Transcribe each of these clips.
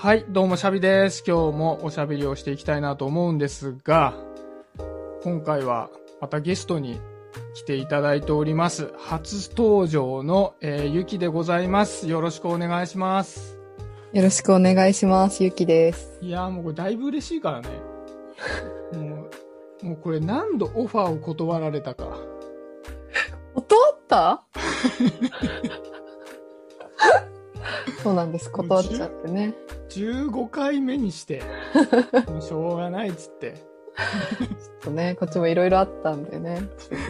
はい、どうもシャビです。今日もおしゃべりをしていきたいなと思うんですが、今回はまたゲストに来ていただいております。初登場の、えーゆきでございます。よろしくお願いします。よろしくお願いします。ゆきです。いやーもうこれだいぶ嬉しいからね。もう、もうこれ何度オファーを断られたか。断った？そうなんです。断っちゃってね。15回目にして、しょうがないっつって。ちょっとね、こっちもいろいろあったんでね。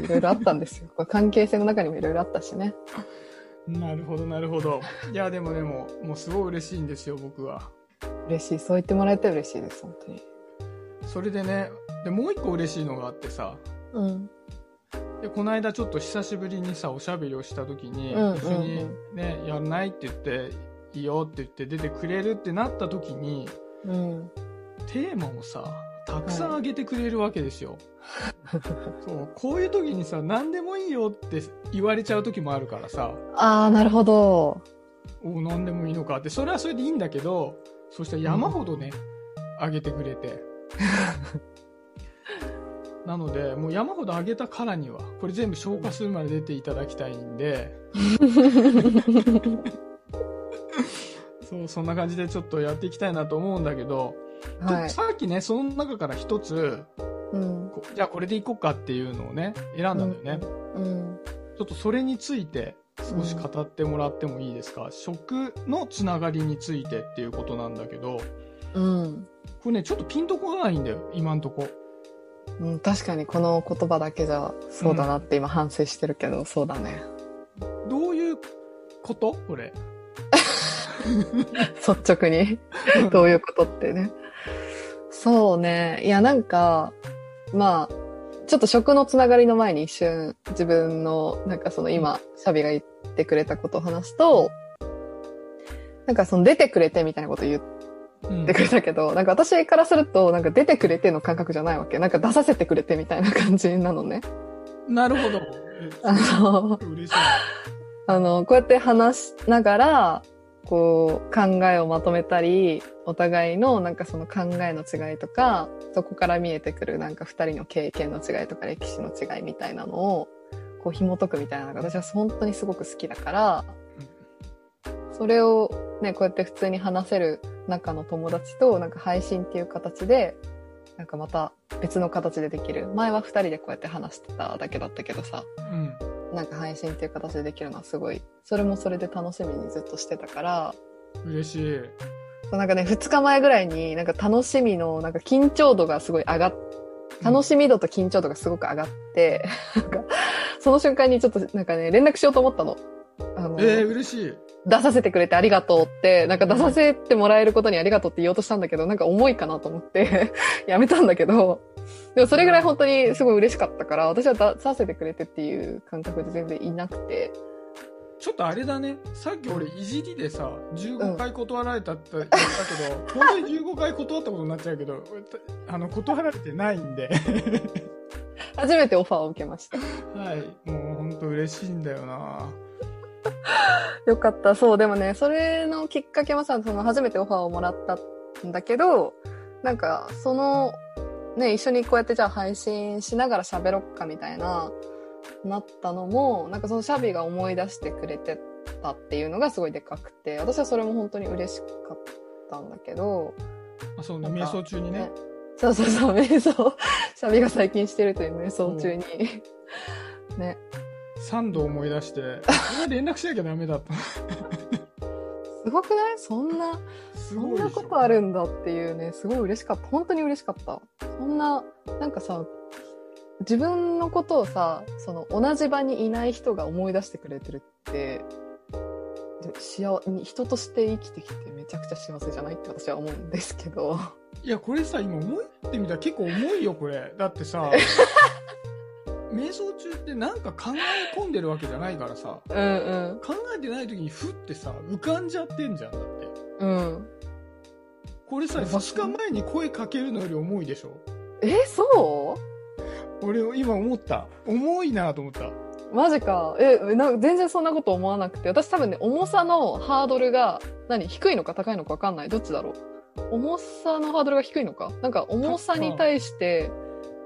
いろいろあったんですよ。これ関係性の中にもいろいろあったしね。なるほど、なるほど。いや、でもでも、もうすごい嬉しいんですよ、僕は。嬉しい。そう言ってもらえて嬉しいです。本当に。それでね、で、もう一個嬉しいのがあってさ、うん。でこの間ちょっと久しぶりにさ、おしゃべりをした時に、うんうんうん一緒にね、やんないって言って、いいよって言って出てくれるってなった時に、うん。テーマをさ、たくさんあげてくれるわけですよ。そう、こういう時にさ、何でもいいよって言われちゃう時もあるからさ、あー、なるほど。お何でもいいのかって、それはそれでいいんだけど、そしたら山ほどね、あげてくれて。なので、もう山ほどあげたからには、これ全部消化するまで出ていただきたいんで、そう、そんな感じでちょっとやっていきたいなと思うんだけど、はい。とさっきね、その中から一つ、うん。こじゃあこれでいこうかっていうのをね、選んだんだよね。うん。ちょっとそれについて少し語ってもらってもいいですか、食のつながりについてっていうことなんだけど、うん。これね、ちょっとピンとこないんだよ、今んとこ。うん、確かにこの言葉だけじゃそうだなって今反省してるけど、そうだね。どういうこと？これ。率直に。どういうことってね。そうね。いや、なんか、まあ、ちょっと食のつながりの前に一瞬自分の、なんかその今、シャビが言ってくれたことを話すと、なんかその出てくれてみたいなこと言っうんてくれたけど、なんか私からすると、なんか出てくれての感覚じゃないわけ。なんか出させてくれてみたいな感じなのね。なるほど。あの。あの、こうやって話しながら、こう、考えをまとめたり、お互いのなんかその考えの違いとか、そこから見えてくるなんか二人の経験の違いとか歴史の違いみたいなのを、こう紐解くみたいなのが私は本当にすごく好きだから、それをね、こうやって普通に話せる中の友達となんか配信っていう形で、なんかまた別の形でできる。前は二人でこうやって話してただけだったけどさ、うん。なんか配信っていう形でできるのはすごい、それもそれで楽しみにずっとしてたから、嬉しい。そうなんかね、2日前ぐらいになんか楽しみの、なんか緊張度がすごい上がっ、楽しみ度と緊張度がすごく上がって、なんか、その瞬間にちょっとなんかね、連絡しようと思ったの。あの、えー、嬉しい。出させてくれてありがとうって、なんか出させてもらえることにありがとうって言おうとしたんだけど、なんか重いかなと思って、やめたんだけど、でもそれぐらい本当にすごい嬉しかったから、私は出させてくれてっていう感覚で全然いなくて、ちょっとあれだね。さっき俺いじりでさ、15回断られたって言ったけど、本当に15回断ったことになっちゃうけど、あの、断られてないんで。初めてオファーを受けました。はい。もう本当嬉しいんだよな よかった。そう、でもね、それのきっかけはさ、その初めてオファーをもらったんだけど、なんか、その、ね、一緒にこうやってじゃあ配信しながら喋ろっかみたいな、なったのも、なんかそのシャビが思い出してくれてたっていうのがすごいでかくて、私はそれも本当に嬉しかったんだけど、あ、そうね、瞑想中にね。そうそうそう、瞑想、シャビが最近してるという瞑想中に、ね、3度思い出して、これ連絡しなきゃダメだった。すごくない？そんな、そんなことあるんだっていうね、すごい嬉しかった。本当に嬉しかった。そんな、なんかさ、自分のことをさ、その同じ場にいない人が思い出してくれてるって、で幸人として生きてきてめちゃくちゃ幸せじゃないって私は思うんですけど。いや、これさ、今思ってみたら結構重いよ、これ。だってさ、瞑想中ってなんか考え込んでるわけじゃないからさ、うんうん。考えてない時にふってさ、浮かんじゃってんじゃん、だって。うん。これさ、やば2日前に声かけるのより重いでしょ？え、そう？俺今思った。重いなと思った。マジか。え、な全然そんなこと思わなくて。私多分ね、重さのハードルが、何低いのか高いのかわかんない。どっちだろう？重さのハードルが低いのか？なんか重さに対して、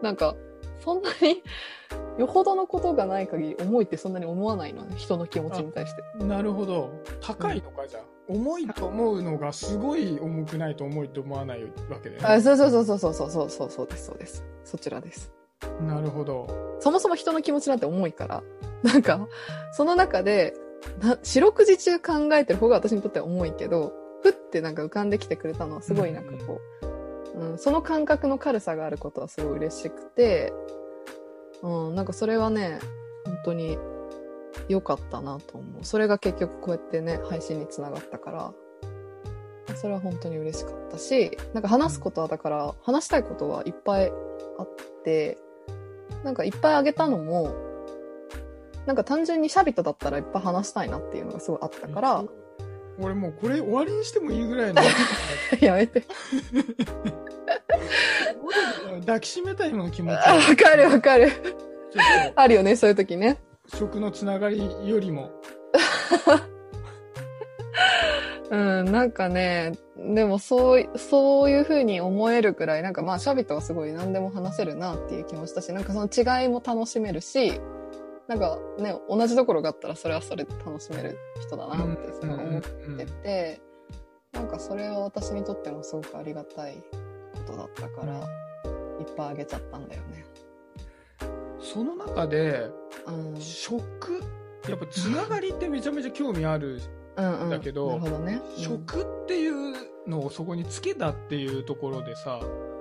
なんか、そんなに、よほどのことがない限り重いってそんなに思わないのね。人の気持ちに対して。なるほど。高いのか、じゃあ。重いと思うのがすごい重くないと重いと思わないわけだよね。あ、そうそうそうそうそうそうそうそうそうです、そうです。そちらです。なるほど。そもそも人の気持ちなんて重いから。なんか、その中で、な四六時中考えてる方が私にとっては重いけど、ふってなんか浮かんできてくれたのはすごいなんかこう、うん、うんその感覚の軽さがあることはすごい嬉しくて、うん、なんかそれはね、本当に良かったなと思う。それが結局こうやってね、配信につながったから、それは本当に嬉しかったし、なんか話すことはだから、話したいことはいっぱいあって、なんかいっぱいあげたのも、なんか単純にシャビットだったらいっぱい話したいなっていうのがすごいあったから、俺もうこれ終わりにしてもいいぐらいの やめて。抱きしめたいの気持ちあわかるわかる。あるよね、そういう時ね。と食のつながりよりも うん、なんかね、でもそうい、そういう風に思えるくらい、なんかまあシャビットはすごい何でも話せるなっていう気もしたし、なんかその違いも楽しめるし、なんかね、同じところがあったらそれはそれで楽しめる人だなってすごい思ってて、なんかそれは私にとってもすごくありがたいことだったから、いっぱいあげちゃったんだよね。その中でうん。食やっぱつながりってめちゃめちゃ興味あるうんうん。だけどなるほどね。うん食っていうのをそこにつけたっていうところでさ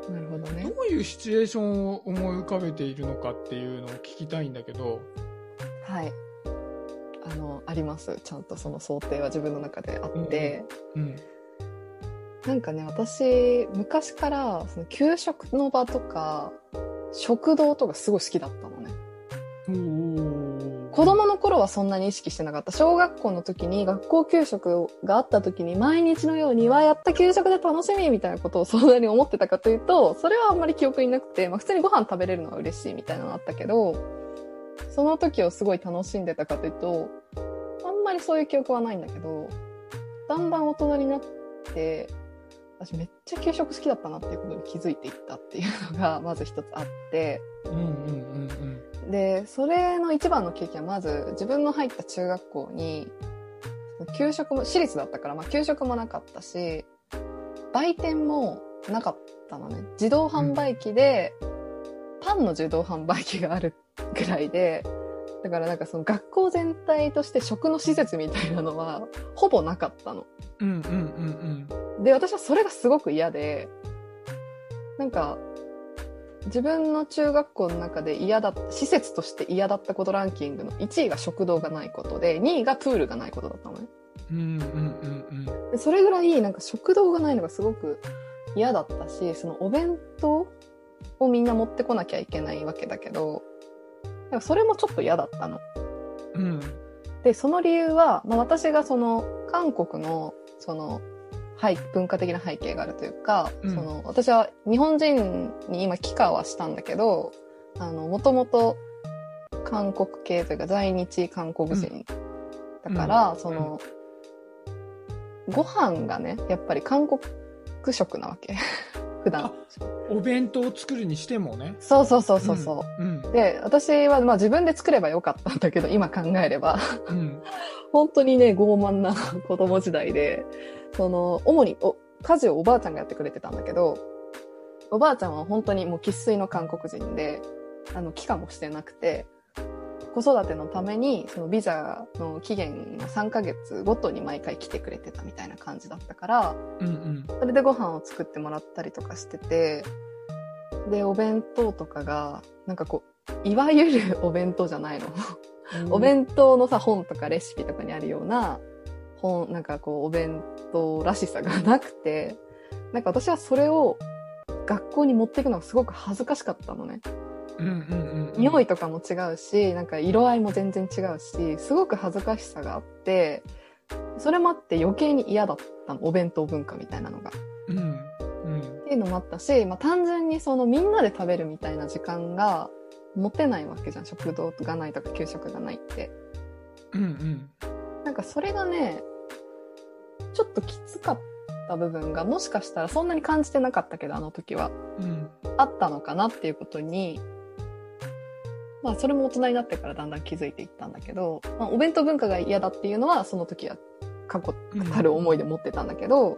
なるほどねど。ういうシチュエーションを思い浮かべているのかっていうのを聞きたいんだけどはい。あの、あります。ちゃんとその想定は自分の中であって。うんなんかね、私、昔から、その給食の場とか、食堂とかすごい好きだったのね。子供の頃はそんなに意識してなかった。小学校の時に学校給食があった時に毎日のように、わ、やった給食で楽しみみたいなことをそんなに思ってたかというと、それはあんまり記憶になくて、まあ普通にご飯食べれるのは嬉しいみたいなのあったけど、その時をすごい楽しんでたかというと、あんまりそういう記憶はないんだけど、だんだん大人になって、私めっちゃ給食好きだったなっていうことに気づいていったっていうのが まず一つあって、うんうんうんで、それの一番の経験はまず自分の入った中学校に、給食も、私立だったから、まあ給食もなかったし、売店もなかったのね。自動販売機で、パンの自動販売機があるぐらいで、だからなんかその学校全体として食の施設みたいなのはほぼなかったの。うんうんうんうんで、私はそれがすごく嫌で、なんか、自分の中学校の中で嫌だ施設として嫌だったことランキングの1位が食堂がないことで、2位がプールがないことだったのね。うんうんうんうんでそれぐらいなんか食堂がないのがすごく嫌だったし、そのお弁当をみんな持ってこなきゃいけないわけだけど、なんかそれもちょっと嫌だったの。うん。で、その理由は、まあ、私がその、韓国の、その、はい、文化的な背景があるというか、うん。その、私は日本人に今帰化はしたんだけど、あの、もともと韓国系というか在日韓国人だから、うん。その、ご飯がね、やっぱり韓国食なわけ。普段あ。お弁当を作るにしてもねそうそうそうそうそう。うんで、私はまあ自分で作ればよかったんだけど、今考えれば。うん 本当にね、傲慢な子供時代で、その、主にお家事をおばあちゃんがやってくれてたんだけど、おばあちゃんは本当にもう生粋の韓国人で、あの、帰化もしてなくて、子育てのために、そのビザの期限の3ヶ月ごとに毎回来てくれてたみたいな感じだったから、うんうんそれでご飯を作ってもらったりとかしてて、で、お弁当とかが、なんかこう、いわゆるお弁当じゃないの。お弁当のさ、本とかレシピとかにあるような、本、なんかこう、お弁当らしさがなくて、なんか私はそれを学校に持っていくのがすごく恥ずかしかったのね。うんうんうんうん匂いとかも違うし、なんか色合いも全然違うし、すごく恥ずかしさがあって、それもあって余計に嫌だったの、お弁当文化みたいなのが。うんうんっていうのもあったし、まあ、単純にそのみんなで食べるみたいな時間が持てないわけじゃん。食堂がないとか給食がないって。うんうん。なんかそれがね、ちょっときつかった部分が、もしかしたらそんなに感じてなかったけど、あの時は。うん。あったのかなっていうことに、まあそれも大人になってからだんだん気づいていったんだけど、まあお弁当文化が嫌だっていうのはその時は過去たる思いで持ってたんだけど、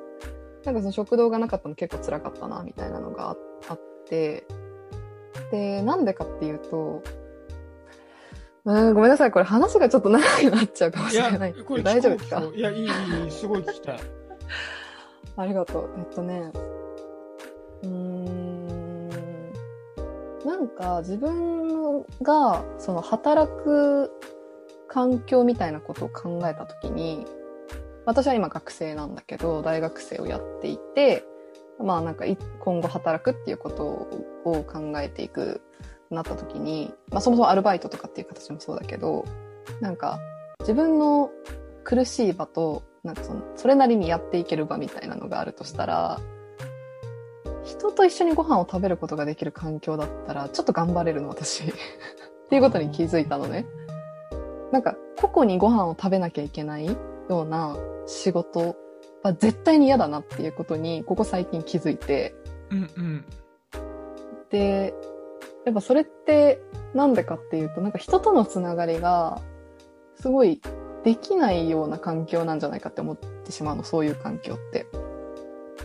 なんかその食堂がなかったの結構辛かったなみたいなのがああって、で、なんでかっていうと、うん、ごめんなさい、これ話がちょっと長くなっちゃうかもしれない。、これ大丈夫ですか？いや、いい、いいいい、すごい聞きたい。ありがとう。えっとね、なんか自分がその働く環境みたいなことを考えたときに、私は今学生なんだけど、大学生をやっていて、まあなんか今後働くっていうことを考えていくなったときに、まあそもそもアルバイトとかっていう形もそうだけど、なんか自分の苦しい場と、なんかその、それなりにやっていける場みたいなのがあるとしたら、人と一緒にご飯を食べることができる環境だったら、ちょっと頑張れるの、私。っていうことに気づいたのね。なんか、個々にご飯を食べなきゃいけないような仕事は絶対に嫌だなっていうことに、ここ最近気づいて、うんうん。で、やっぱそれってなんでかっていうと、なんか人とのつながりがすごいできないような環境なんじゃないかって思ってしまうの、そういう環境って。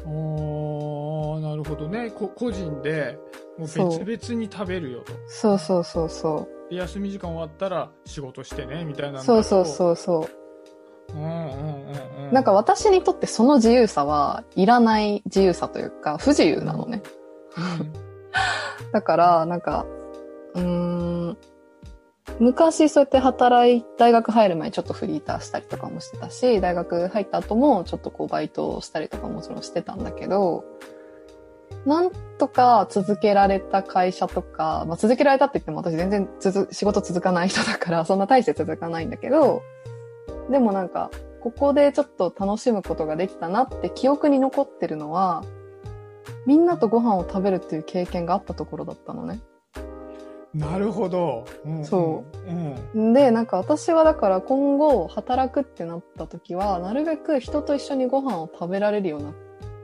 おー、なるほどね。こ個人で、もう別々に食べるよと。そうそうそうそで休み時間終わったら仕事してね、みたいなう。そうそうう。そうそう。うんうんうんうん。なんか私にとってその自由さはいらない自由さというか不自由なのね。うん、だから、なんか、うーん、昔そうやって働い、大学入る前にちょっとフリーターしたりとかもしてたし、大学入った後もちょっとこうバイトをしたりとかもちろんしてたんだけど、なんとか続けられた会社とか、まあ続けられたって言っても私全然続仕事続かない人だから、そんな大して続かないんだけど、でもなんか、ここでちょっと楽しむことができたなって記憶に残ってるのは、みんなとご飯を食べるっていう経験があったところだったのね。なるほど。うん、。そううん。で、なんか私はだから今後働くってなった時は、なるべく人と一緒にご飯を食べられるような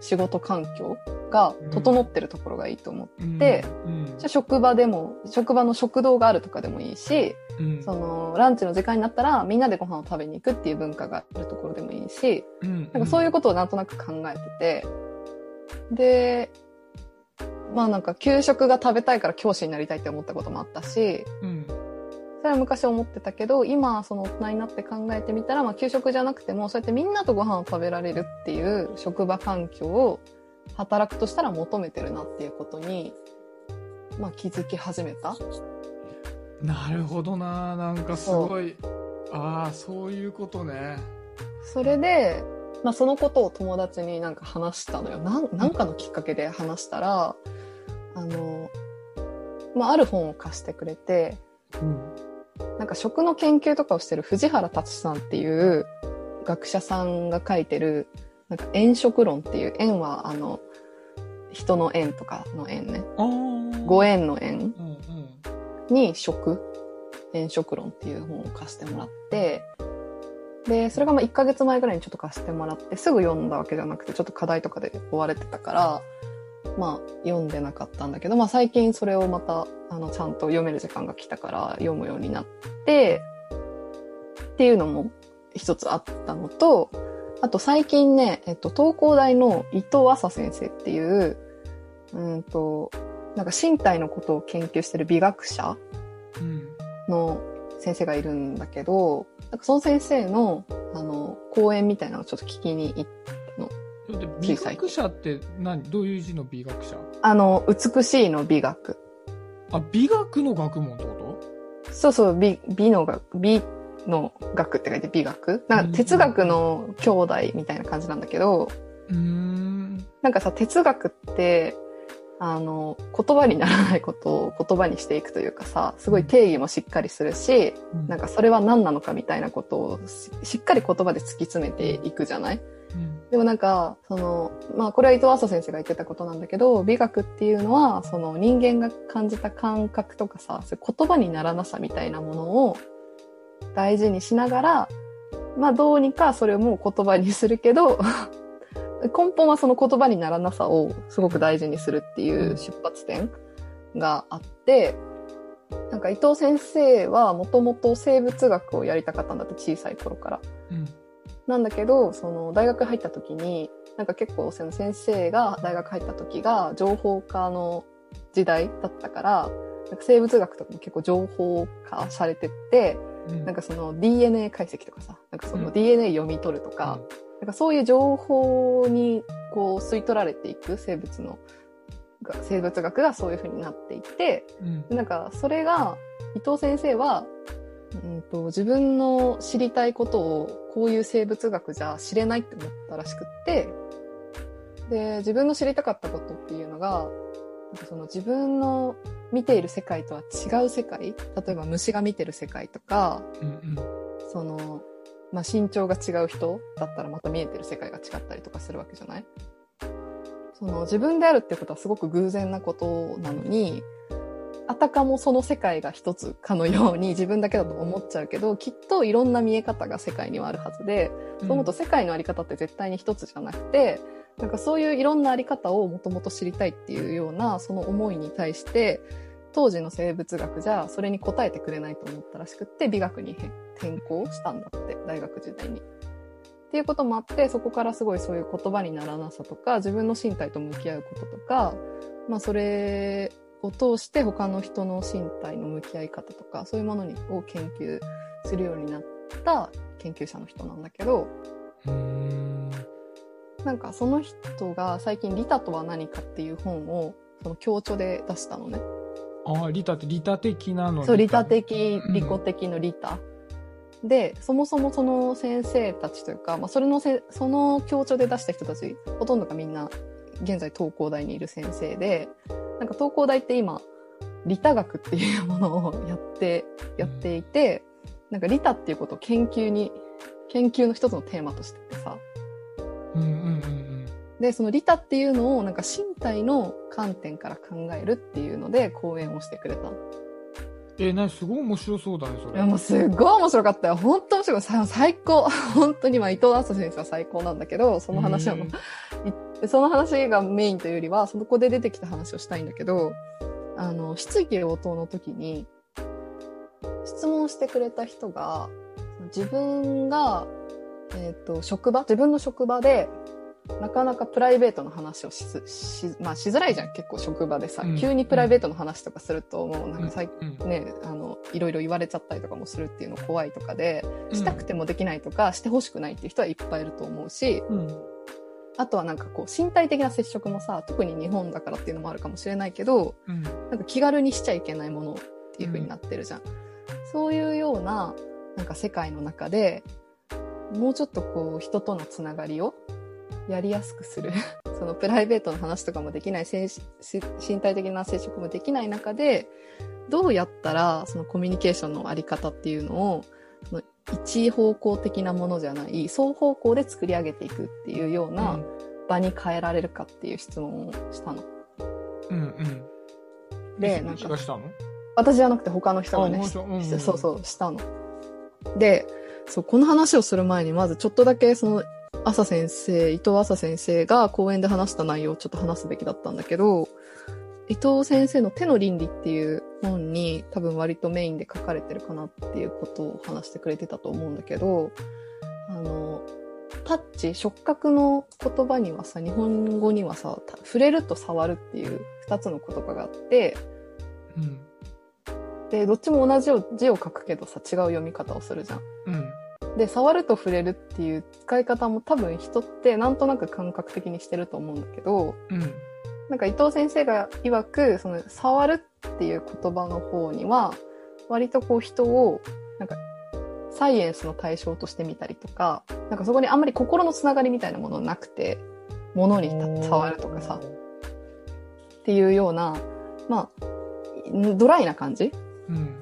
仕事環境が整ってるところがいいと思って、でうん、じゃあ職場でも、職場の食堂があるとかでもいいし、うん、そのランチの時間になったらみんなでご飯を食べに行くっていう文化があるところでもいいし、うん、なんかそういうことをなんとなく考えてて、で、まあなんか給食が食べたいから教師になりたいって思ったこともあったし、うん、それは昔思ってたけど、今その大人になって考えてみたら、まあ給食じゃなくても、そうやってみんなとご飯を食べられるっていう職場環境を働くとしたら求めてるなっていうことに、まあ気づき始めた。なるほどな。なんかすごい。ああ、そういうことね。それで、まあそのことを友達になんか話したのよ。なんなんかのきっかけで話したら、あの、まあある本を貸してくれて、うん。なんか食の研究とかをしてる藤原達さんっていう学者さんが書いてる、なんか円食論っていう、円はあの、人の円とかの円ね。ご縁の円うんうん。に食、円食論っていう本を貸してもらって、で、それがまあ1ヶ月前ぐらいにちょっと貸してもらって、すぐ読んだわけじゃなくて、ちょっと課題とかで追われてたから、まあ読んでなかったんだけど、まあ最近それをまた、あの、ちゃんと読める時間が来たから読むようになって、っていうのも一つあったのと、あと最近ね、えっと、東工大の伊藤麻先生っていう、うんと、なんか身体のことを研究してる美学者うん。の先生がいるんだけど、なんかその先生の、あの、講演みたいなのをちょっと聞きに行っで美学者って何？どういう字の美学者？あの、美しいの美学。あ、美学の学問ってこそうそう、美、美の学、美の学って書いて美学。なんか哲学の兄弟みたいな感じなんだけど、とうーん。なんかさ、哲学って、あの、言葉にならないことを言葉にしていくというかさ、すごい定義もしっかりするし、なんかそれは何なのかみたいなことをししっかり言葉で突き詰めていくじゃない？うん、でもなんか、その、まあこれは伊藤浅先生が言ってたことなんだけど、美学っていうのは、その人間が感じた感覚とかさ、言葉にならなさみたいなものを大事にしながら、まあどうにかそれをもう言葉にするけど、根本はその言葉にならなさをすごく大事にするっていう出発点があって、なんか伊藤先生はもともと生物学をやりたかったんだって小さい頃から。うん。なんだけど、その大学入った時に、なんか結構その先生が大学入った時が情報化の時代だったから、なんか生物学とかも結構情報化されてって、うん。なんかその DNA 解析とかさ、なんかそのうん。DNA 読み取るとか、なんかそういう情報にこう吸い取られていく生物の、が生物学がそういう風になっていって、うん。でなんかそれが伊藤先生は、うん、と自分の知りたいことをこういう生物学じゃ知れないって思ったらしくってで自分の知りたかったことっていうのがその自分の見ている世界とは違う世界例えば虫が見てる世界とかうん。うん。その、まあ、身長が違う人だったらまた見えてる世界が違ったりとかするわけじゃない？その自分であるってことはすごく偶然なことなのに、あたかもその世界が一つかのように自分だけだと思っちゃうけど、きっといろんな見え方が世界にはあるはずで、そう思うと世界のあり方って絶対に一つじゃなくて、なんかそういういろんなあり方をもともと知りたいっていうようなその思いに対して、当時の生物学じゃそれに応えてくれないと思ったらしくって美学に変転校したんだって大学時代に。っていうこともあってそこからすごいそういう言葉にならなさとか自分の身体と向き合うこととか、まあ、それを通して他の人の身体の向き合い方とかそういうものにを研究するようになった研究者の人なんだけどうん。なんかその人が最近「利他とは何か」っていう本をその教著で出したのね。ああ、利他って利他的なのそう、利他的。的、利己的の利他。で、そもそもその先生たちというか、まあ、それのせ、その協調で出した人たち、ほとんどがみんな、現在東工大にいる先生で、なんか東工大って今、利他学っていうものをやって、やっていて、なんか利他っていうことを研究に、研究の一つのテーマとしててさ、うんうんうんで、その利他っていうのをなんか身体の観点から考えるっていうので講演をしてくれた。え、なにすごい面白そうだね、それ。いやもうすっごい面白かったよ。本当面白い。さ最高。本当にまあ伊藤麻先生は最高なんだけど、その話はもう、その話がメインというよりは、そこで出てきた話をしたいんだけど、あの、質疑応答の時に、質問してくれた人が、自分が、えっ、と、職場、自分の職場で、なかなかプライベートの話をしずし、まあしづらいじゃん、結構職場でさ、うん。急にプライベートの話とかすると、もうなんか最うん。ね、あの、いろいろ言われちゃったりとかもするっていうの怖いとかで、うん。したくてもできないとか、してほしくないっていう人はいっぱいいると思うし、うん。あとはなんかこう、身体的な接触もさ、特に日本だからっていうのもあるかもしれないけど、うん。なんか気軽にしちゃいけないものっていう風になってるじゃん。そういうような、なんか世界の中で、もうちょっとこう、人とのつながりをやりやすくする。そのプライベートの話とかもできない、身体的な接触もできない中で、どうやったらそのコミュニケーションのあり方っていうのを、その一方向的なものじゃない、双方向で作り上げていくっていうような場に変えられるかっていう質問をしたの。うんうん。で、で、なんか私じゃなくて他の人がね、うんうんしそうそう、したの。で、そう、この話をする前に、まずちょっとだけ、その、朝先生、伊藤朝先生が講演で話した内容をちょっと話すべきだったんだけど、伊藤先生の手の倫理っていう本に多分割とメインで書かれてるかなっていうことを話してくれてたと思うんだけど、あの、タッチ、触覚の言葉にはさ、日本語にはさ、た触れると触るっていう二つの言葉があって、うん。で、どっちも同じ字を書くけどさ、違う読み方をするじゃん。うん。で、触ると触れるっていう使い方も多分人ってなんとなく感覚的にしてると思うんだけど、うん。なんか伊藤先生が曰く、その触るっていう言葉の方には、割とこう人を、なんか、サイエンスの対象としてみたりとか、なんかそこにあんまり心のつながりみたいなものなくて、物に触るとかさ、っていうような、まあ、ドライな感じうん。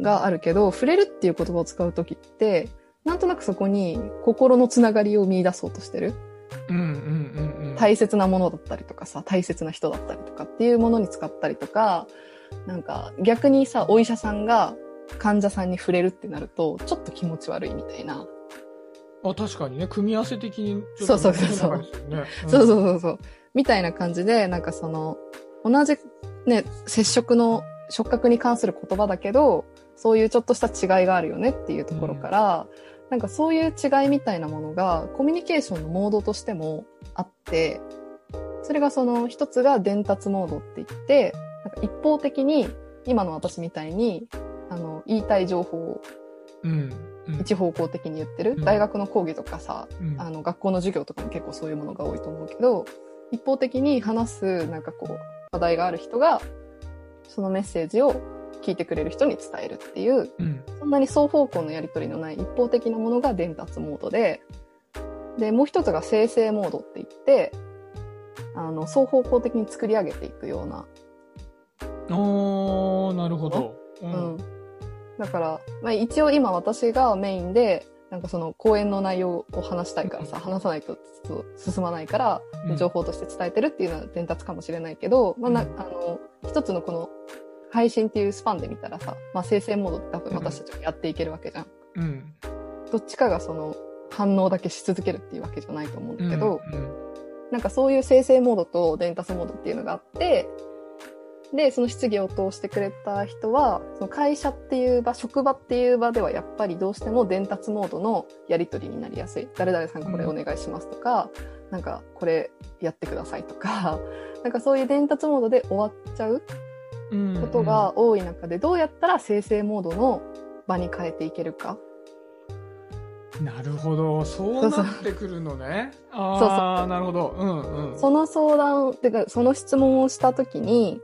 があるけど、触れるっていう言葉を使うときって、なんとなくそこに心のつながりを見出そうとしてる。うんうんうんうん。大切なものだったりとかさ、大切な人だったりとかっていうものに使ったりとか、なんか逆にさ、お医者さんが患者さんに触れるってなると、ちょっと気持ち悪いみたいな。あ、確かにね、組み合わせ的にちょっとそうそうそうそうなかなかですよね。そうそうそうそう。みたいな感じで、なんかその、同じね、接触の触覚に関する言葉だけど、そういうちょっとした違いがあるよねっていうところから、なんかそういう違いみたいなものがコミュニケーションのモードとしてもあって、それがその一つが伝達モードって言って、なんか一方的に今の私みたいに、あの、言いたい情報を。一方向的に言ってる。うん大学の講義とかさ、うんあの、学校の授業とかも結構そういうものが多いと思うけど、一方的に話す、なんかこう、話題がある人が、そのメッセージを聞いてくれる人に伝えるっていう、うん。そんなに双方向のやり取りのない一方的なものが伝達モードで、で、もう一つが生成モードって言って、あの、双方向的に作り上げていくような、おー、なるほど。ううん。だから、まあ一応今私がメインで、なんかその講演の内容を話したいからさ、話さないと進まないから、うん情報として伝えてるっていうのは伝達かもしれないけど、まあな、うんあの、一つのこの配信っていうスパンで見たらさ、まあ生成モードって多分私たちがやっていけるわけじゃん。うん。どっちかがその反応だけし続けるっていうわけじゃないと思うんだけど、うんなんかそういう生成モードと伝達モードっていうのがあって、で、その質疑を通してくれた人は、その会社っていう場、職場っていう場ではやっぱりどうしても伝達モードのやり取りになりやすい。誰々さんこれお願いしますとか、なんかこれやってくださいとか、なんかそういう伝達モードで終わっちゃううん。ことが多い中で、どうやったら生成モードの場に変えていけるか。なるほど。そうなってくるのね。ああ、なるほど。うんうん。その相談、てか、その質問をしたときに、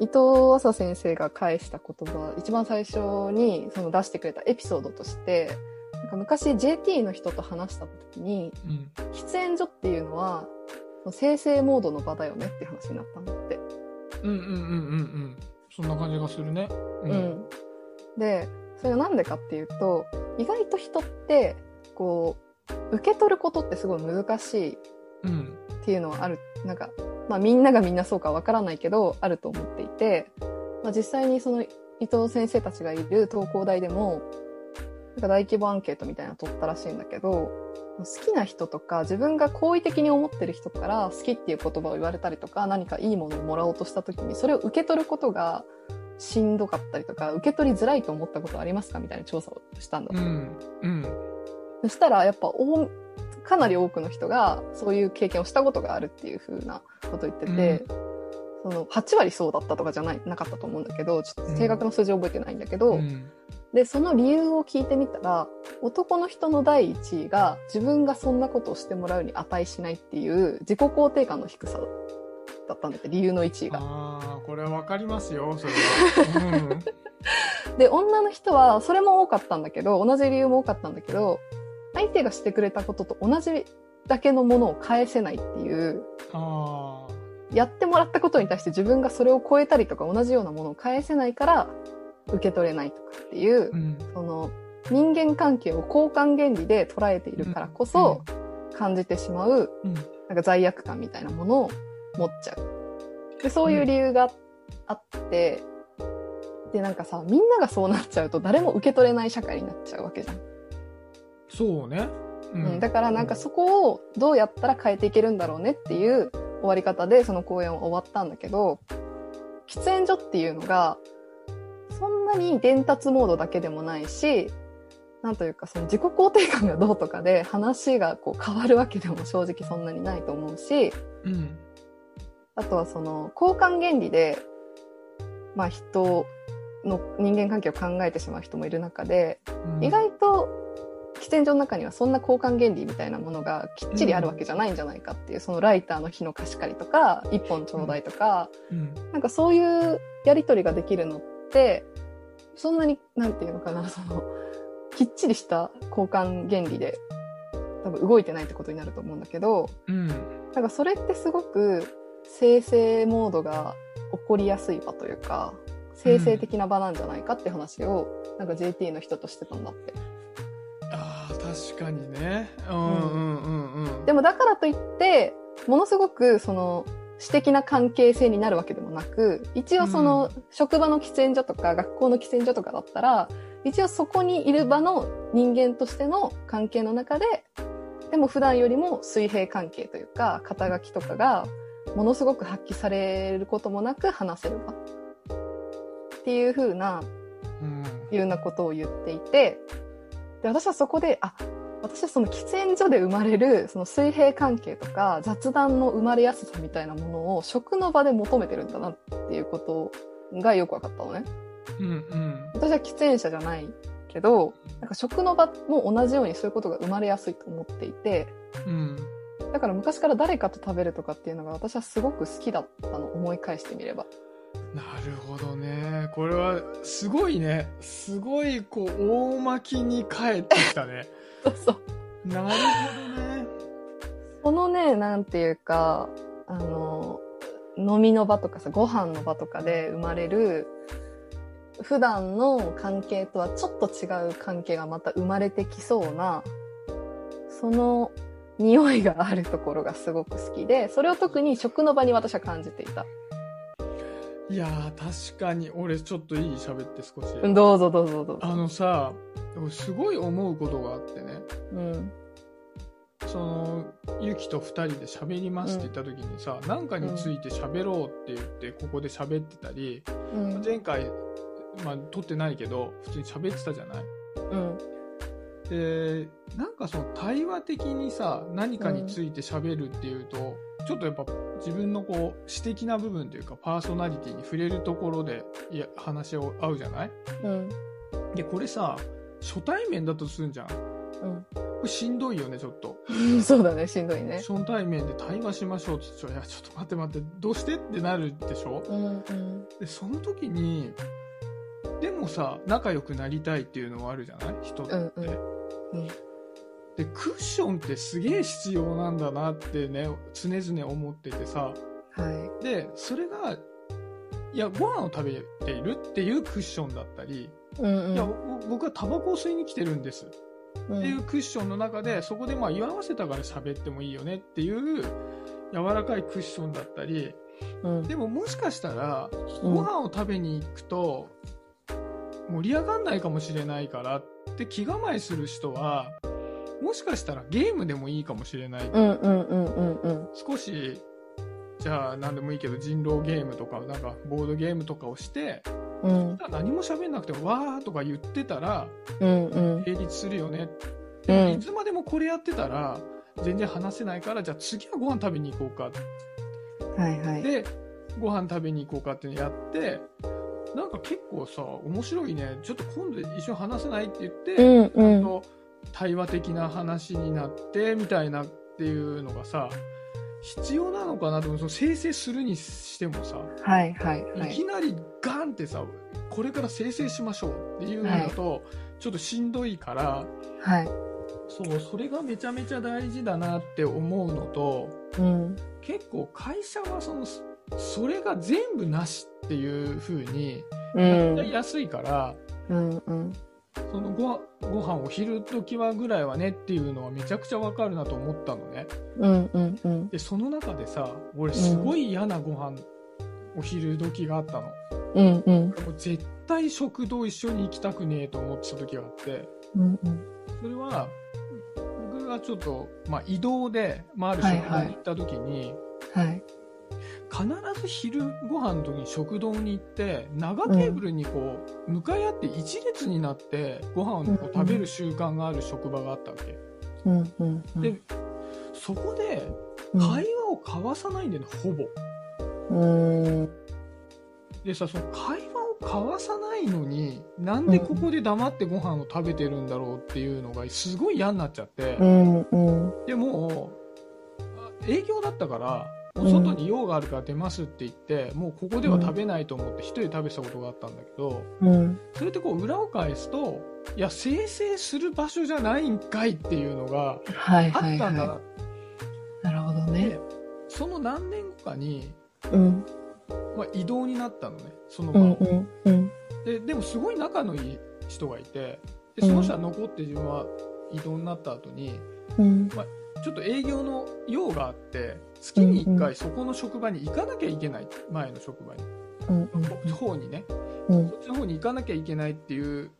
伊藤浅先生が返した言葉、一番最初にその出してくれたエピソードとして、なんか昔 JT の人と話したときに、うん。喫煙所っていうのは、生成モードの場だよねって話になったんだって。うんうんうんうんうん。そんな感じがするね。ううん。で、それがなんでかっていうと、意外と人って、こう、受け取ることってすごい難しいうん。っていうのはある、なんか、まあみんながみんなそうかわからないけど、あると思っていて、まあ実際にその伊藤先生たちがいる東工大でも、なんか大規模アンケートみたいなの取ったらしいんだけど、好きな人とか自分が好意的に思ってる人から好きっていう言葉を言われたりとか何かいいものをもらおうとした時にそれを受け取ることがしんどかったりとか受け取りづらいと思ったことはありますか？みたいな調査をしたんだってうん。うん。そしたらやっぱおかなり多くの人がそういう経験をしたことがあるっていう風なことを言ってて、その8割そうだったとかじゃないなかったと思うんだけどちょっと正確な数字覚えてないんだけど、うん。でその理由を聞いてみたら男の人の第1位が自分がそんなことをしてもらうに値しないっていう自己肯定感の低さだったんだって理由の1位が。ああ、これはわかりますよ、それは。で女の人はそれも多かったんだけど同じ理由も多かったんだけど相手がしてくれたことと同じだけのものを返せないっていう。やってもらったことに対して自分がそれを超えたりとか同じようなものを返せないから受け取れないとかっていう、うん。その人間関係を交換原理で捉えているからこそ感じてしまううん。なんか罪悪感みたいなものを持っちゃう。で、そういう理由があって、で、なんかさ、みんながそうなっちゃうと誰も受け取れない社会になっちゃうわけじゃん。そうね。ううん、だからなんかそこをどうやったら変えていけるんだろうねっていう終わり方でその講演は終わったんだけど、喫煙所っていうのが、そんなに伝達モードだけでもないし、なんというかその自己肯定感がどうとかで話がこう変わるわけでも正直そんなにないと思うし、うん。あとはその交換原理で、まあ人の人間関係を考えてしまう人もいる中で、うん意外と喫煙所の中にはそんな交換原理みたいなものがきっちりあるわけじゃないんじゃないかっていう、そのライターの火の貸し借りとか、一本ちょうだいとか、うん。なんかそういうやりとりができるのって、そんなに、なんていうのかな、その、きっちりした交換原理で多分動いてないってことになると思うんだけど、うん。なんかそれってすごく生成モードが起こりやすい場というか、生成的な場なんじゃないかって話を、なんか JT の人としてたんだって。ああ、確確かにね。うんうんうんうん。でもだからといって、ものすごくその、私的な関係性になるわけでもなく、一応その、職場の喫煙所とか学校の喫煙所とかだったら、一応そこにいる場の人間としての関係の中で、でも普段よりも水平関係というか、肩書きとかが、ものすごく発揮されることもなく話せる場。っていう風な、うんいうようなことを言っていて、で、私はそこで、あ、私はその喫煙所で生まれる、その水平関係とか雑談の生まれやすさみたいなものを食の場で求めてるんだなっていうことがよく分かったのね。うんうん。私は喫煙者じゃないけど、なんか食の場も同じようにそういうことが生まれやすいと思っていて、うん。だから昔から誰かと食べるとかっていうのが私はすごく好きだったの、思い返してみれば。なるほどね。これは、すごいね。すごい、こう、大巻きに帰ってきたね。そうそう。なるほどね。このね、なんていうか、あの、飲みの場とかさ、ご飯の場とかで生まれる、普段の関係とはちょっと違う関係がまた生まれてきそうな、その匂いがあるところがすごく好きで、それを特に食の場に私は感じていた。いやー、確かに、俺ちょっといい喋って少し。うんどうぞどうぞどうぞ。あのさ、俺すごい思うことがあってね。うん。その、ゆきと二人で喋りますって言った時にさ、なんかについて喋ろうって言って、ここで喋ってたり、うん。前回、まあ、撮ってないけど、普通に喋ってたじゃない？うん。で、なんかその対話的にさ、何かについて喋るっていうと、ちょっとやっぱ自分のこう、私的な部分というか、パーソナリティに触れるところで、いや、話を合うじゃない？うん。で、これさ、初対面だとするんじゃん。こうん。れしんどいよね、ちょっと。そうだね、しんどいね。初対面で対話しましょうって言って、いや、ちょっと待って待って、どうしてってなるでしょ？うん。うん。で、その時に、でもさ、仲良くなりたいっていうのはあるじゃない？人って。うんうんうんで、クッションってすげえ必要なんだなってね、常々思っててさ。はで、それが、いや、ご飯を食べているっていうクッションだったり、い。うんうん。いや、ぼ僕はタバコを吸いに来てるんですうんっていうクッションの中で、そこでまあ言わせたから喋ってもいいよねっていう柔らかいクッションだったり、うんでももしかしたら、うんご飯を食べに行くと、盛り上がんないかもしれないからって気構えする人は、もしかしたらゲームでもいいかもしれない。うんうんうんうんうん。少し、じゃあ何でもいいけど人狼ゲームとか、なんかボードゲームとかをして、うん何も喋んなくてもわーとか言ってたらうんうん成立するよね。うんいつまでもこれやってたら全然話せないから、じゃあ次はご飯食べに行こうかはいはい。で、ご飯食べに行こうかっていうのやって、なんか結構さ、面白いね。ちょっと今度一緒に話せないって言って、うんうん。と対話的な話になって、みたいなっていうのがさ、必要なのかな？と思う。その生成するにしてもさ、はいはいはいい。きなりガンってさ、これから生成しましょうっていうのだと、ちょっとしんどいから、はい。そう、それがめちゃめちゃ大事だなって思うのと、うん。結構会社はそのそそれが全部なしっていう風にうやりん。やすいから、うんうん。そのごご飯お昼時はぐらいはねっていうのはめちゃくちゃわかるなと思ったのねうんうんうん。でその中でさ俺すごい嫌なご飯、お昼時があったのうんうん。もう絶対食堂一緒に行きたくねえと思ってた時があってうんうん。それは僕がちょっと、まあ、移動で、まあ、あるはいはい食堂に行った時に、はい。必ず昼ご飯の時に食堂に行って長テーブルにこう向かい合って一列になってご飯をこう食べる習慣がある職場があったわけ、うんうんうん。でそこでうん、会話を交わさないんだよね、ほぼうん。でさその会話を交わさないのになんでここで黙ってご飯を食べてるんだろうっていうのがすごい嫌になっちゃって、うんうん。でもあ営業だったから外に用があるから出ますって言って、もうここでは食べないと思って一人で食べてたことがあったんだけど、うん。それってこう裏を返すと、いや、生成する場所じゃないんかいっていうのがはいあはいはったんだな。い。なるほどねで。その何年後かに、うん。まあ、移動になったのね、その場を。うんうんうん。ででもすごい仲のいい人がいて、でその人は残って自分は異動になった後に、うん。ちょっと営業の用があって、月に1回そこの職場に行かなきゃいけない。前の職場に。うん。うん。方にね。うんそっちの方に行かなきゃいけないっていう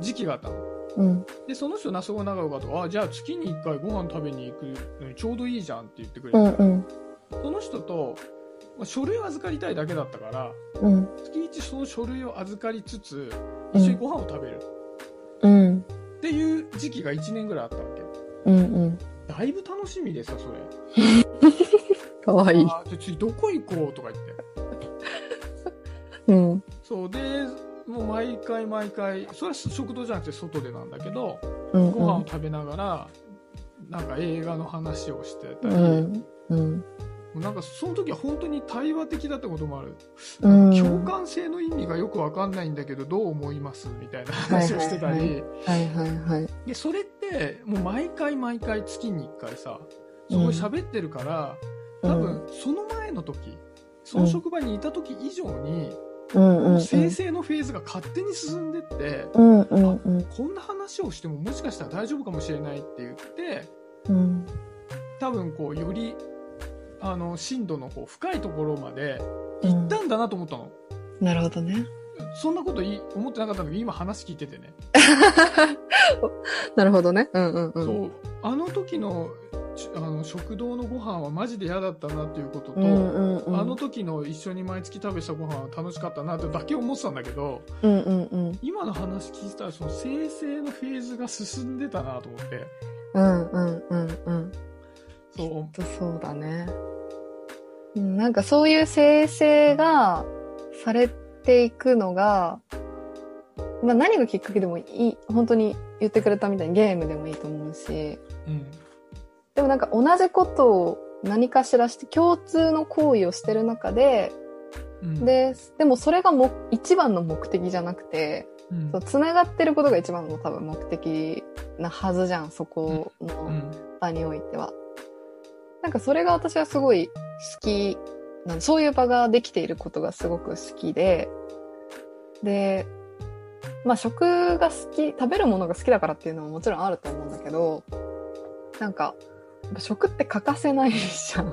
時期があったの。うん。で、その人、那須川長岡と、あ、じゃあ月に1回ご飯食べに行くのにちょうどいいじゃんって言ってくれて、うん。うん。その人と、まあ書類を預かりたいだけだったから、うん。月一その書類を預かりつつ、一緒にご飯を食べるうん。っていう時期が1年ぐらいあったわけ。うん。うん。だいぶ楽しみでさ、それ。かわいい。あ次どこ行こうとか言って。うん。そう、で、もう毎回毎回、それは食堂じゃなくて外でなんだけど、うん。ご飯を食べながら、なんか映画の話をしてたり、うん。うん。なんかその時は本当に対話的だったこともある。うん。共感性の意味がよくわかんないんだけど、どう思います？みたいな話をしてたり、はいはいはい。で、それって、もう毎回毎回月に1回さ、そこで喋ってるから、多分その前の時、その職場にいた時以上に、うんうんうん。生成のフェーズが勝手に進んでって、うんうんうん。こんな話をしてももしかしたら大丈夫かもしれないって言って、うん。多分こう、より、あの、深度のこう深いところまでうん行ったんだなと思ったの。なるほどね。そんなこと思ってなかったんだけど、今話聞いててね。なるほどね。うんうんうん。そう、あの時の、ちあの、食堂のご飯はマジで嫌だったなっていうことと、うんうんうん。あの時の一緒に毎月食べたご飯は楽しかったなってだけ思ってたんだけど、うんうんうん。今の話聞いたらその生成のフェーズが進んでたなと思って、うんうんうんうん。そう、そうだね。うんなんかそういう生成がされていくのが、まあ何がきっかけでもいい、本当に言ってくれたみたいにゲームでもいいと思うし、うん、でもなんか同じことを何かしらして共通の行為をしてる中で、うん、で、でもそれがも一番の目的じゃなくて、うん。そう繋がってることが一番の多分目的なはずじゃん、そこうのん、場においては。なんかそれが私はすごい好きそういう場ができていることがすごく好きで、で、まあ食が好き、食べるものが好きだからっていうのももちろんあると思うんだけど、なんか、食って欠かせないじゃん。うん、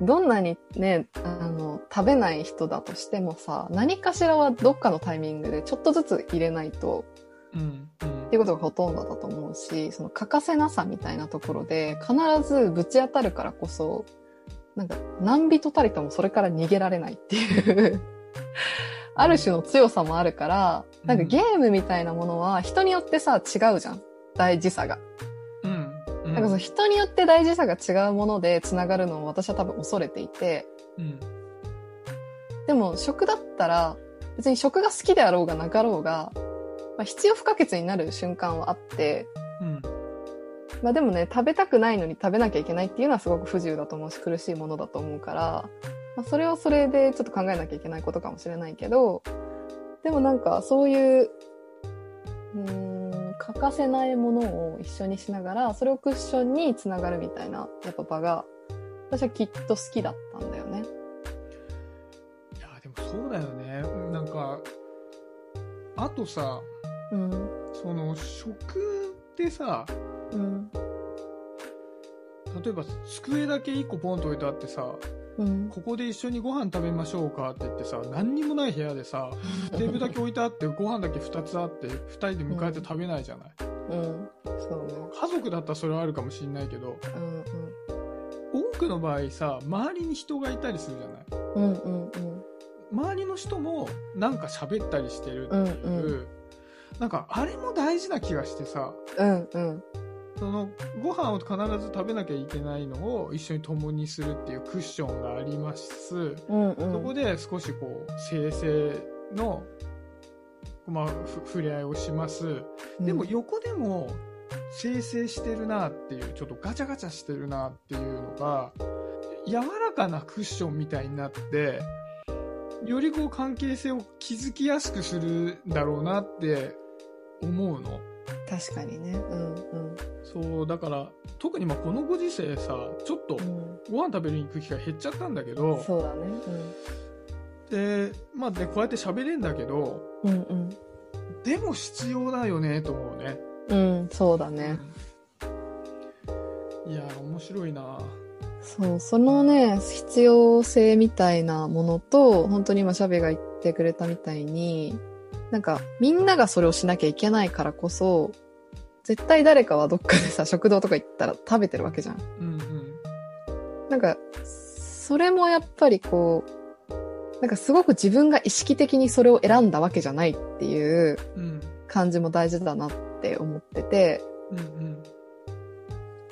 うん、どんなにね、あの、食べない人だとしてもさ、何かしらはどっかのタイミングでちょっとずつ入れないとうん、うんっていうことがほとんどだと思うし、その欠かせなさみたいなところで必ずぶち当たるからこそ、なんか何人たりともそれから逃げられないっていう、ある種の強さもあるから、なんかゲームみたいなものは人によってさ違うじゃん。大事さが。うん、うん、なんかその人によって大事さが違うもので繋がるのを私は多分恐れていて、うん、でも食だったら別に食が好きであろうがなかろうが、まあ、必要不可欠になる瞬間はあって、うん、まあでもね、食べたくないのに食べなきゃいけないっていうのはすごく不自由だと思うし苦しいものだと思うから、まあそれはそれでちょっと考えなきゃいけないことかもしれないけど、でもなんかそういう、うーん、欠かせないものを一緒にしながら、それをクッションにつながるみたいな、やっぱ場が、私はきっと好きだったんだよね。いや、でもそうだよね。なんか、あとさ、うん。その食ってさ、うん。例えば机だけ1個ポンと置いてあってさ、うん。ここで一緒にご飯食べましょうかって言ってさ、何にもない部屋でさ、テーブルだけ置いてあって、ご飯だけ2つあって、2人で迎えて食べないじゃない？うん。そうね。家族だったらそれはあるかもしれないけど、うん多くの場合さ、周りに人がいたりするじゃない？うん。うんうんうん。周りの人もなんか喋ったりしてるっていう、うんうなんかあれも大事な気がしてさ、うんうん。そのご飯を必ず食べなきゃいけないのを一緒に共にするっていうクッションがあります。うんうん。そこで少しこう、生成の、まあ、ふ触れ合いをします。でも横でも、生成してるなっていう、ちょっとガチャガチャしてるなっていうのが、柔らかなクッションみたいになって、よりこう関係性を築きやすくするんだろうなって思うの。確かにね。うんうん。そう、だから、特にまあこのご時世さ、ちょっとうん、ご飯食べるに行く機会減っちゃったんだけど、そうだね。で、まあね、こうやって喋れんだけど、うん。うんうん。でも必要だよねと思うね。うん、そうだね。うんいや、面白いなそう、そのね、必要性みたいなものと、本当に今シャベが言ってくれたみたいに、なんか、みんながそれをしなきゃいけないからこそ、絶対誰かはどっかでさ、食堂とか行ったら食べてるわけじゃん。うんうん。なんか、それもやっぱりこう、なんかすごく自分が意識的にそれを選んだわけじゃないっていううん。感じも大事だなって思ってて、うんうん。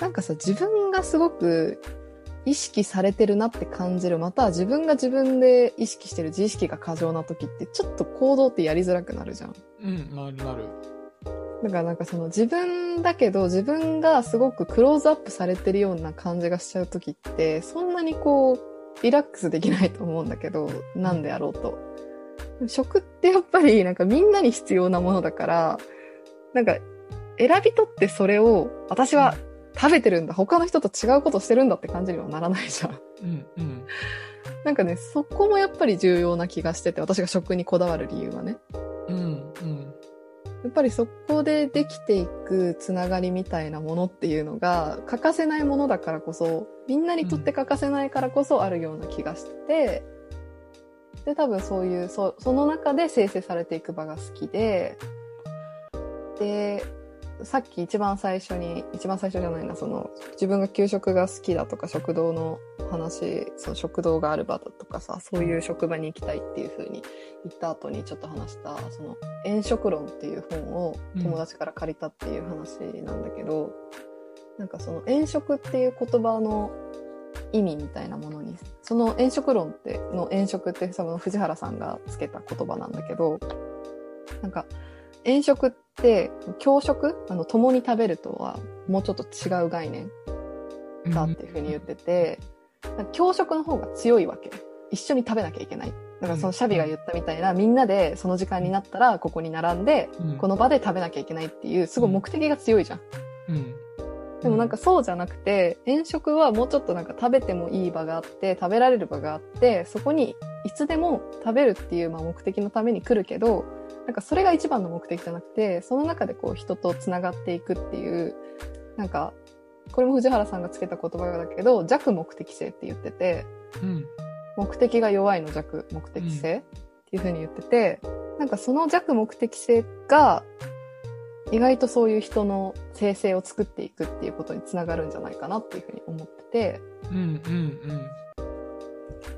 なんかさ、自分がすごく意識されてるなって感じる、または自分が自分で意識してる自意識が過剰な時って、ちょっと行動ってやりづらくなるじゃん。うん、なるなる。だからなんかその自分だけど自分がすごくクローズアップされてるような感じがしちゃう時って、そんなにこう、リラックスできないと思うんだけど、なんであろうと。食ってやっぱりなんかみんなに必要なものだから、なんか選び取ってそれを私は食べてるんだ、他の人と違うことしてるんだって感じにはならないじゃん。うんうん。なんかね、そこもやっぱり重要な気がしてて、私が食にこだわる理由はね。やっぱりそこでできていくつながりみたいなものっていうのが欠かせないものだからこそ、みんなにとって欠かせないからこそあるような気がしてて、で、多分そういう、そその中で生成されていく場が好きで、で、さっき一番最初に、一番最初じゃないな、その、自分が給食が好きだとか、食堂の話、その食堂がある場だとかさ、そういう職場に行きたいっていう風に言った後にちょっと話した、その、遠食論っていう本を友達から借りたっていう話なんだけど、なんかその遠食っていう言葉の意味みたいなものに、その遠食論って、の遠食ってその藤原さんがつけた言葉なんだけど、なんか、遠食って、教食？あの、共に食べるとは、もうちょっと違う概念だっていうふうに言ってて、なんか教食の方が強いわけ。一緒に食べなきゃいけない。だからそのシャビが言ったみたいな、みんなでその時間になったらここに並んで、うんこの場で食べなきゃいけないっていう、すごい目的が強いじゃん。うん。でもなんかそうじゃなくて、遠食はもうちょっとなんか食べてもいい場があって、食べられる場があって、そこにいつでも食べるっていうまあ目的のために来るけど、なんかそれが一番の目的じゃなくて、その中でこう人と繋がっていくっていう、なんか、これも藤原さんがつけた言葉だけど、弱目的性って言ってて、うん。目的が弱いの弱目的性っていうふうに言ってて、なんかその弱目的性が意外とそういう人の生成を作っていくっていうことにつながるんじゃないかなっていうふうに思ってて、うんうん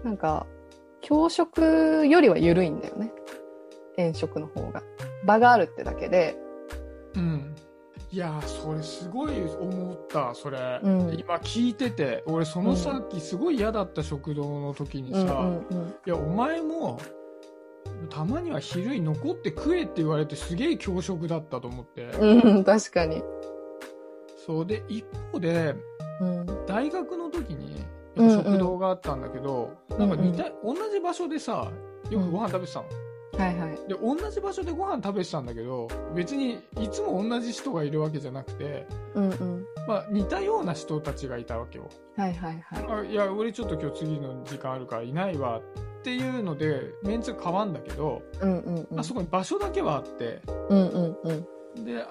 なんか教職よりは緩いんだよね。遠食の方が。場があるってだけで、うん。うん。いやー、それすごい思った、それ。うん今聞いてて、俺そのさっきすごい嫌だった食堂の時にさ、うんうんうん。いや、お前も、たまには昼に残って食えって言われてすげえ強食だったと思って。うん、確かに。そうで、一方で、うん。大学の時に、食堂があったんだけど、んなんか似た、同じ場所でさ、よくご飯食べてたの。はいはい。で、同じ場所でご飯食べてたんだけど、別にいつも同じ人がいるわけじゃなくて、うんうん。まあ似たような人たちがいたわけよ。はいはいはい。あいや、俺ちょっと今日次の時間あるからいないわっていうので、メンツ変わんだけど、うんうんうん。あそこに場所だけはあって、うんうんうん。で、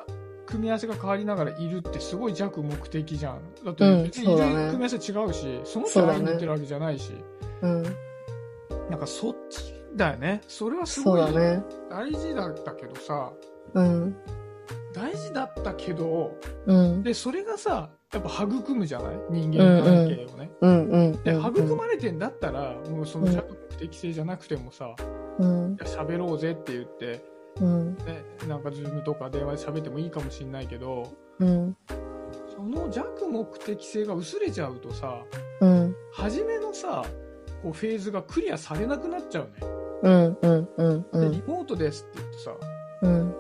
組み合わせが変わりながらいるってすごい弱目的じゃん。だってうん別にいる組み合わせ違うし、その人そうだねが会いに行ってるわけじゃないし、うん。なんかそっちだよね。それはすごいだね。大事だったけどさ、うん。大事だったけど、うん。で、それがさ、やっぱ育むじゃない？人間関係をね。うんうん。で、うん育まれてんだったら、もうその弱目的性じゃなくてもさ、うん。喋ろうぜって言って、うん。ね、なんか Zoom とか電話で喋ってもいいかもしんないけど、うん。その弱目的性が薄れちゃうとさ、うん。初めのさ、こうフェーズがクリアされなくなっちゃうね。うん。うん。うん。うで、ん。リモートですって言ってさ、うん。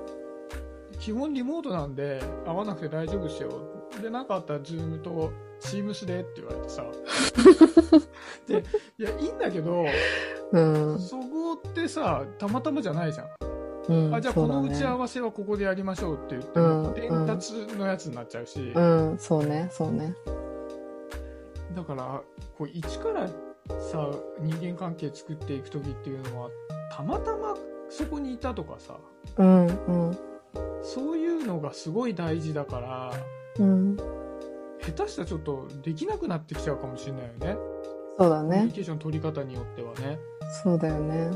基本リモートなんで会わなくて大丈夫ですよ。で、なんかあったらズームと Teams でって言われてさ。で、いや、いいんだけど、うん。そこってさ、たまたまじゃないじゃん。うん。あ、じゃあこの打ち合わせはここでやりましょうって言っても、うん伝達のやつになっちゃうし、うん。そうね。そうね。だから、こう、一からさ、人間関係作っていくときっていうのは、たまたまそこにいたとかさ、うん。うん。そういうのがすごい大事だから、うん。下手したらちょっとできなくなってきちゃうかもしれないよね。そうだコミュニね。ケーション取り方によってはね。そうだよね。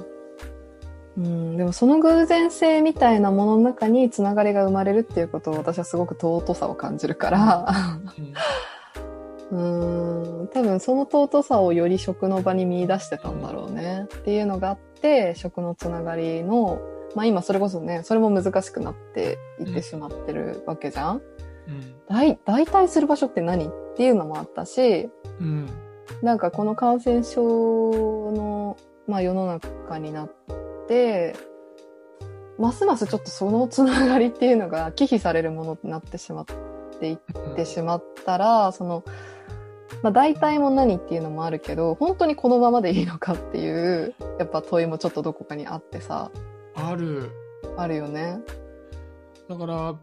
うん。でもその偶然性みたいなものの中につながりが生まれるっていうことを私はすごく尊さを感じるから、うん。うん。多分その尊さをより食の場に見出してたんだろうね。っていうのがあって、食のつながりの、まあ今それこそね、それも難しくなっていってしまってるわけじゃん。うん。代代替する場所って何っていうのもあったし、うん。なんかこの感染症の、まあ、世の中になって、ますますちょっとそのつながりっていうのが忌避されるものになってしまっていってしまったら、その、まあ、代替も何っていうのもあるけど、本当にこのままでいいのかっていう、やっぱ問いもちょっとどこかにあってさ、ある。あるよね。だから、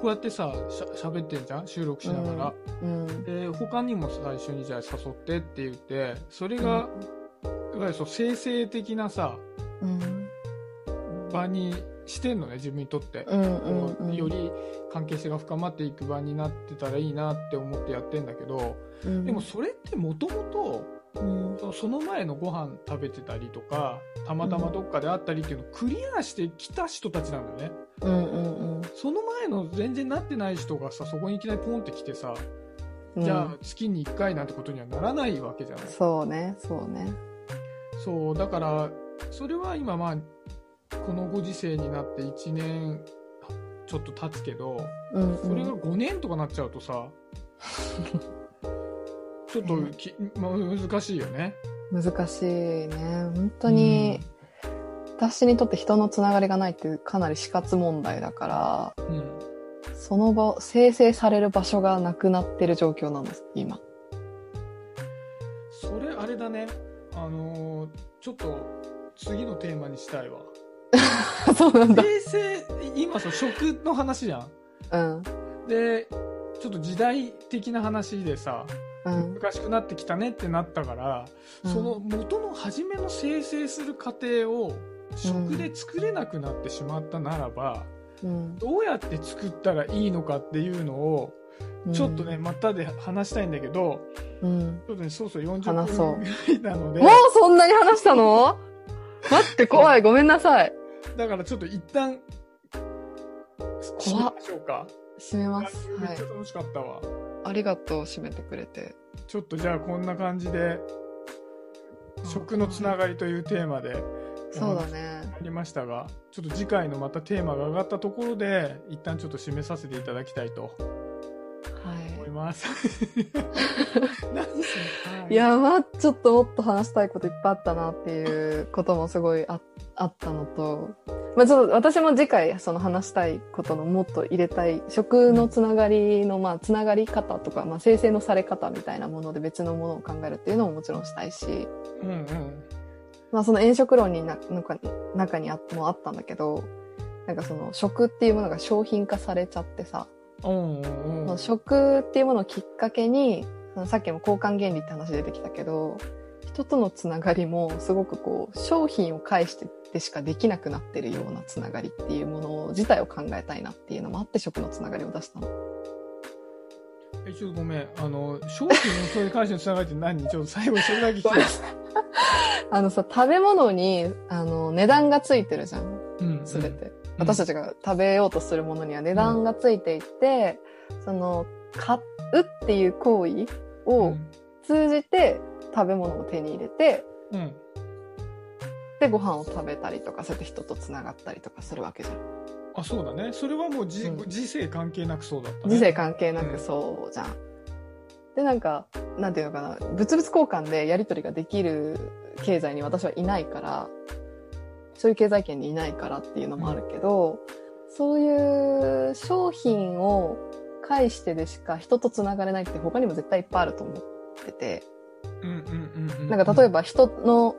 こうやってさ、しゃ喋ってんじゃん？収録しながら。うん。で、他にも最初にじゃあ誘ってって言って、それが、いわゆるそう、生成的なさ、うん。場にしてんのね、自分にとって。うんうんうん。より関係性が深まっていく場になってたらいいなって思ってやってんだけど、うん、でもそれってもともとうん、そその前のご飯食べてたりとかたまたまどっかで会ったりっていうのをクリアしてきた人たちなんだよねうんうんその前の全然なってない人がさそこにいきなりポンって来てさ、うん。じゃあ月に1回なんてことにはならないわけじゃないそうね、そうね。そうだからそれは今まあこのご時世になって1年ちょっと経つけどうん、それが5年とかなっちゃうとさ、ちょっとき、まあ、難しいよね。難しいね。本当に、私にとって人のつながりがないってかなり死活問題だから、うん。うんその場、生成される場所がなくなってる状況なんです、今。それあれだね。あのーちょっと次のテーマにしたいわ。そうなんだ。生成、今さ、食の話じゃん？うん。で、ちょっと時代的な話でさ、うん。難しくなってきたねってなったから、うんその元の初めの生成する過程を食で作れなくなってしまったならば、うん。どうやって作ったらいいのかっていうのを、ちょっとね、またで話したいんだけど、うん。ちょっとね、そうそう40話そう分ぐらいなのでも、うそんなに話したの？待って、怖い。ごめんなさい。だからちょっと一旦、怖っ締めましょうか。閉めます。はいめっちゃ。楽しかったわ。ありがとう、閉めてくれて。ちょっとじゃあこんな感じで、食のつながりというテーマで、そうだね。ありましたが、ちょっと次回のまたテーマが上がったところで、一旦ちょっと締めさせていただきたいとます。い、や、まあ、ちょっともっと話したいこといっぱいあったなっていうこともすごいああったのと、まあちょっと私も次回その話したいことのもっと入れたい、食のつながりの、まあ、つながり方とか、まあ、生成のされ方みたいなもので別のものを考えるっていうのももちろんしたいし、うんうん。まあ、その飲食論にな、なんか中にあもあったんだけど、なんかその食っていうものが商品化されちゃってさ、うん食っていうものをきっかけに、そのさっきも交換原理って話出てきたけど、人とのつながりもすごくこう、商品を介してでしかできなくなってるようなつながりっていうもの自体を考えたいなっていうのもあって食のつながりを出したの。え、ちょっとごめん。あの、商品のそれに関してのつながりって何？ちょっと最後にそれだけ聞き。あのさ、食べ物に、あの、値段がついてるじゃん。うん。すべて。うん私たちが食べようとするものには値段がついていて、その、買うっていう行為うをん。通じて食べ物を手に入れて、うん。で、ご飯を食べたりとか、そうやって人と繋がったりとかするわけじゃん。あ、そうだね。それはもうじ、うん時世関係なくそうだったね。時世関係なうんくそうじゃん。で、なんか、なんていうのかな、物々交換でやり取りができる経済に私はいないから、そういう経済圏にいないからっていうのもあるけど、そういう商品を介してでしか人と繋がれないって他にも絶対いっぱいあると思ってて、うんうんうんうん。なんか例えば人の、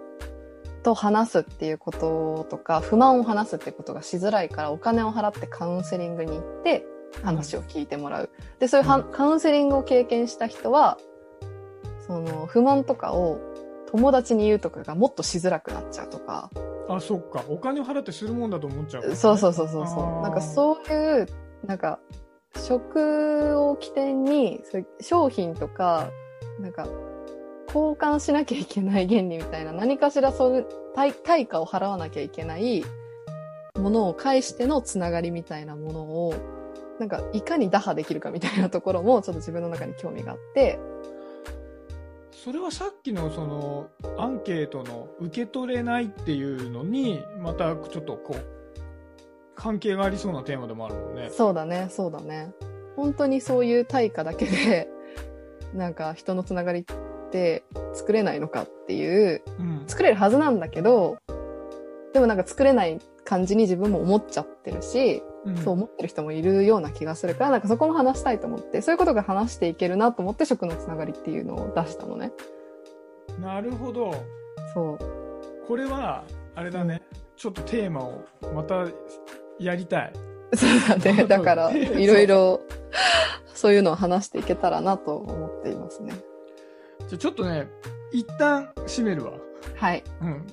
と話すっていうこととか、不満を話すってことがしづらいから、お金を払ってカウンセリングに行って、話を聞いてもらう。で、そういうは、うんカウンセリングを経験した人は、その、不満とかを友達に言うとかがもっとしづらくなっちゃうとか、あ、そっか。お金を払ってするもんだと思っちゃうね、そうそうそうそうそう。なんかそういう、なんか、食を起点に、そういう商品とか、なんか、交換しなきゃいけない原理みたいな、何かしらそういう対対価を払わなきゃいけないものを介してのつながりみたいなものを、なんか、いかに打破できるかみたいなところも、ちょっと自分の中に興味があって、それはさっきのそのアンケートの受け取れないっていうのにまたちょっとこう関係がありそうなテーマでもあるもんね。そうだね、そうだね。本当にそういう対価だけで、なんか人のつながりって作れないのかっていう、うん。作れるはずなんだけど、でもなんか作れない感じに自分も思っちゃってるし、うんそう思ってる人もいるような気がするから、なんかそこも話したいと思って、そういうことが話していけるなと思って食のつながりっていうのを出したのね。なるほど。そう。これはあれだね。ちょっとテーマをまたやりたい。そうだね。だから、いろいろ、そういうのを話していけたらなと思っていますね。じゃあちょっとね一旦閉めるわ。はい。うん。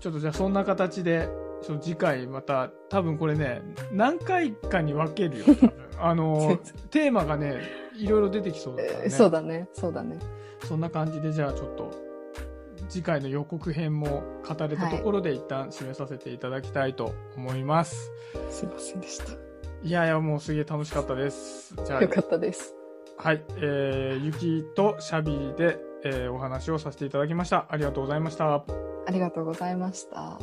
ちょっとじゃあそんな形で、ちょ次回また、多分これね、何回かに分けるよ。多 分あの、テーマがね、いろいろ出てきそうだからね。えーそうだね。そうだね。そんな感じで、じゃあちょっと、次回の予告編も語れたところで一旦締めさせていただきたいと思います。すいませんでした。い、やいや、もうすげえ楽しかったです。じゃよかったです。あ、はい、えー、ゆきとシャビーで、えーお話をさせていただきました。ありがとうございました。ありがとうございました。